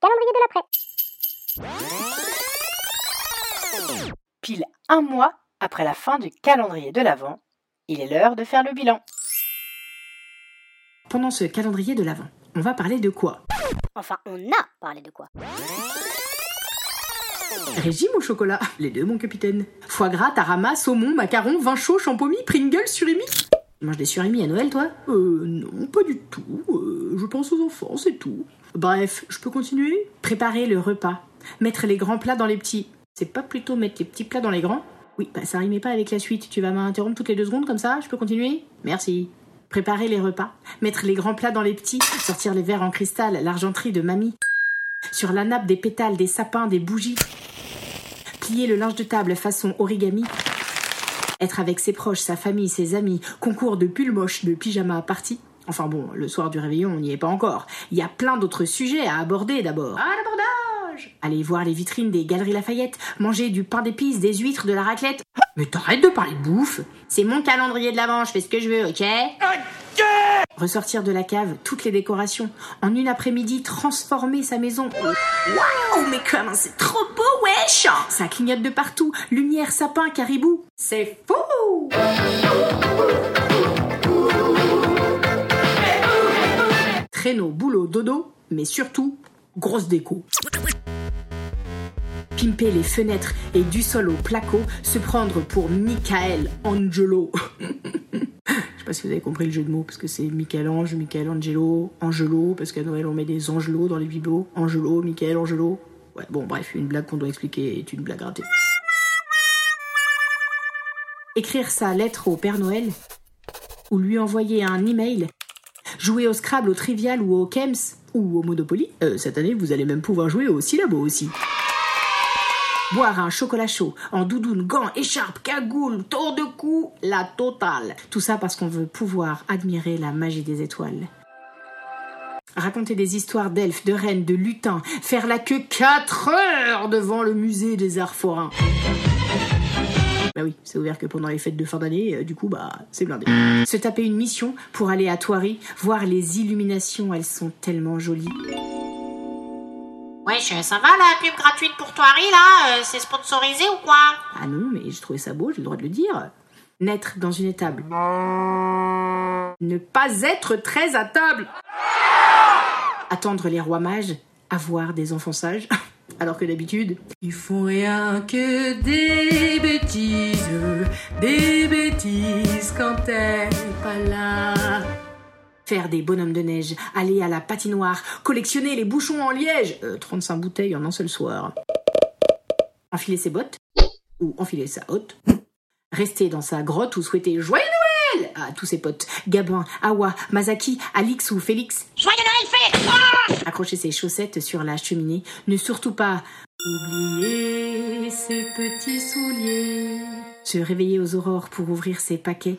Calendrier de l'après. Pile un mois après la fin du calendrier de l'Avent, il est l'heure de faire le bilan. Pendant ce calendrier de l'Avent, on va parler de quoi? Enfin, on a parlé de quoi? Régime au chocolat, les deux mon capitaine. Foie gras, tarama, saumon, macaron, vin chaud, champomis, Pringles, surimi. Manges des surimi à Noël toi? Euh non, pas du tout. Euh, je pense aux enfants, c'est tout. Bref, je peux continuer? Préparer le repas. Mettre les grands plats dans les petits. C'est pas plutôt mettre les petits plats dans les grands? Oui, bah ça rimait pas avec la suite. Tu vas m'interrompre toutes les deux secondes comme ça Je peux continuer? Merci. Préparer les repas. Mettre les grands plats dans les petits. Sortir les verres en cristal, l'argenterie de mamie. Sur la nappe des pétales, des sapins, des bougies. Plier le linge de table façon origami. Être avec ses proches, sa famille, ses amis. Concours de pull moche, de pyjama party. Enfin bon, le soir du réveillon, on n'y est pas encore. Il y a plein d'autres sujets à aborder d'abord. À l'abordage Aller voir les vitrines des Galeries Lafayette, manger du pain d'épices, des huîtres, de la raclette. Mais t'arrêtes de parler de bouffe C'est mon calendrier de l'avant, je fais ce que je veux, ok Ressortir de la cave toutes les décorations. En une après-midi, transformer sa maison. Waouh, mais comment c'est trop beau, wesh Ça clignote de partout. Lumière, sapin, caribou. C'est fou Traîneau, boulot, dodo, mais surtout, grosse déco. Pimper les fenêtres et du sol au placo, se prendre pour Michael Angelo. Je sais pas si vous avez compris le jeu de mots, parce que c'est Michel-Ange, Michel-Angelo, Angelo, parce qu'à Noël on met des angelots dans les bibelots. Angelo, Michael, Angelo. Ouais, bon, bref, une blague qu'on doit expliquer est une blague ratée. Écrire sa lettre au Père Noël, ou lui envoyer un email, jouer au Scrabble, au Trivial ou au Kems, ou au Monopoly. Euh, cette année, vous allez même pouvoir jouer au syllabo aussi. Boire un chocolat chaud, en doudoune, gants, écharpe, cagoule, tour de cou, la totale. Tout ça parce qu'on veut pouvoir admirer la magie des étoiles. Raconter des histoires d'elfes, de reines, de lutins, faire la queue 4 heures devant le musée des arts forains. Bah oui, c'est ouvert que pendant les fêtes de fin d'année, euh, du coup, bah, c'est blindé. Se taper une mission pour aller à Thoiry, voir les illuminations, elles sont tellement jolies. Wesh, ça va la pub gratuite pour Toiri là Euh, C'est sponsorisé ou quoi? Ah non, mais j'ai trouvé ça beau, j'ai le droit de le dire. Naître dans une étable. Ne pas être très à table. Attendre les rois mages. Avoir des enfants sages. Alors que d'habitude, ils font rien que des bêtises, des bêtises quand t'es pas là. Faire des bonhommes de neige, aller à la patinoire, collectionner les bouchons en liège. Euh, 35 bouteilles en un seul soir. Enfiler ses bottes, ou enfiler sa hotte. Rester dans sa grotte ou souhaiter Joyeux Noël à tous ses potes. Gabin, Awa, Mazaki, Alix ou Félix. Joyeux Noël, Félix Accrocher ses chaussettes sur la cheminée. Ne surtout pas oublier ses petits souliers. Se réveiller aux aurores pour ouvrir ses paquets.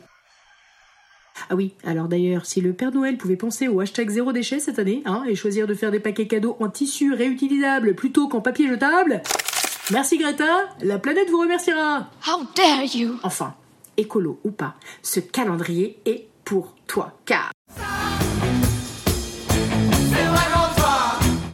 Ah oui, alors d'ailleurs, si le Père Noël pouvait penser au hashtag zéro déchet cette année, hein, et choisir de faire des paquets cadeaux en tissu réutilisable plutôt qu'en papier jetable, merci Greta, la planète vous remerciera. How dare you? Enfin, écolo ou pas, ce calendrier est pour toi, car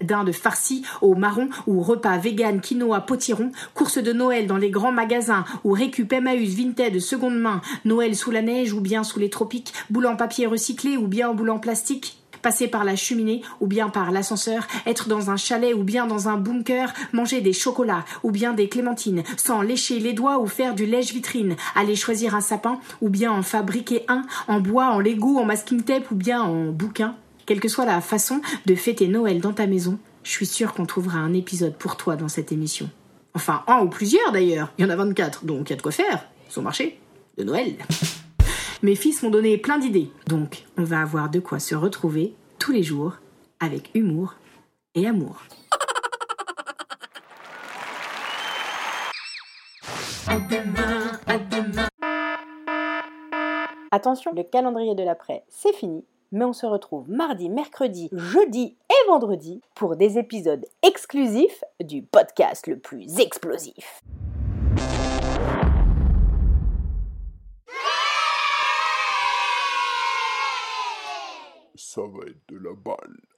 dinde farcie au marron ou repas vegan quinoa potiron, course de Noël dans les grands magasins ou récup Emmaüs Vinted seconde main, Noël sous la neige ou bien sous les tropiques, boule en papier recyclé ou bien en boule en plastique, passer par la cheminée ou bien par l'ascenseur, être dans un chalet ou bien dans un bunker, manger des chocolats ou bien des clémentines, sans lécher les doigts ou faire du lèche-vitrine, aller choisir un sapin ou bien en fabriquer un, en bois, en Lego, en masking tape ou bien en bouquin. Quelle que soit la façon de fêter Noël dans ta maison, je suis sûre qu'on trouvera un épisode pour toi dans cette émission. Enfin, un ou plusieurs d'ailleurs. Il y en a 24, donc il y a de quoi faire. Son marché de Noël. Mes fils m'ont donné plein d'idées, donc on va avoir de quoi se retrouver tous les jours avec humour et amour. Attention, le calendrier de l'après, c'est fini, mais on se retrouve mardi, mercredi, jeudi et vendredi pour des épisodes exclusifs du podcast le plus explosif. Ça va être de la balle.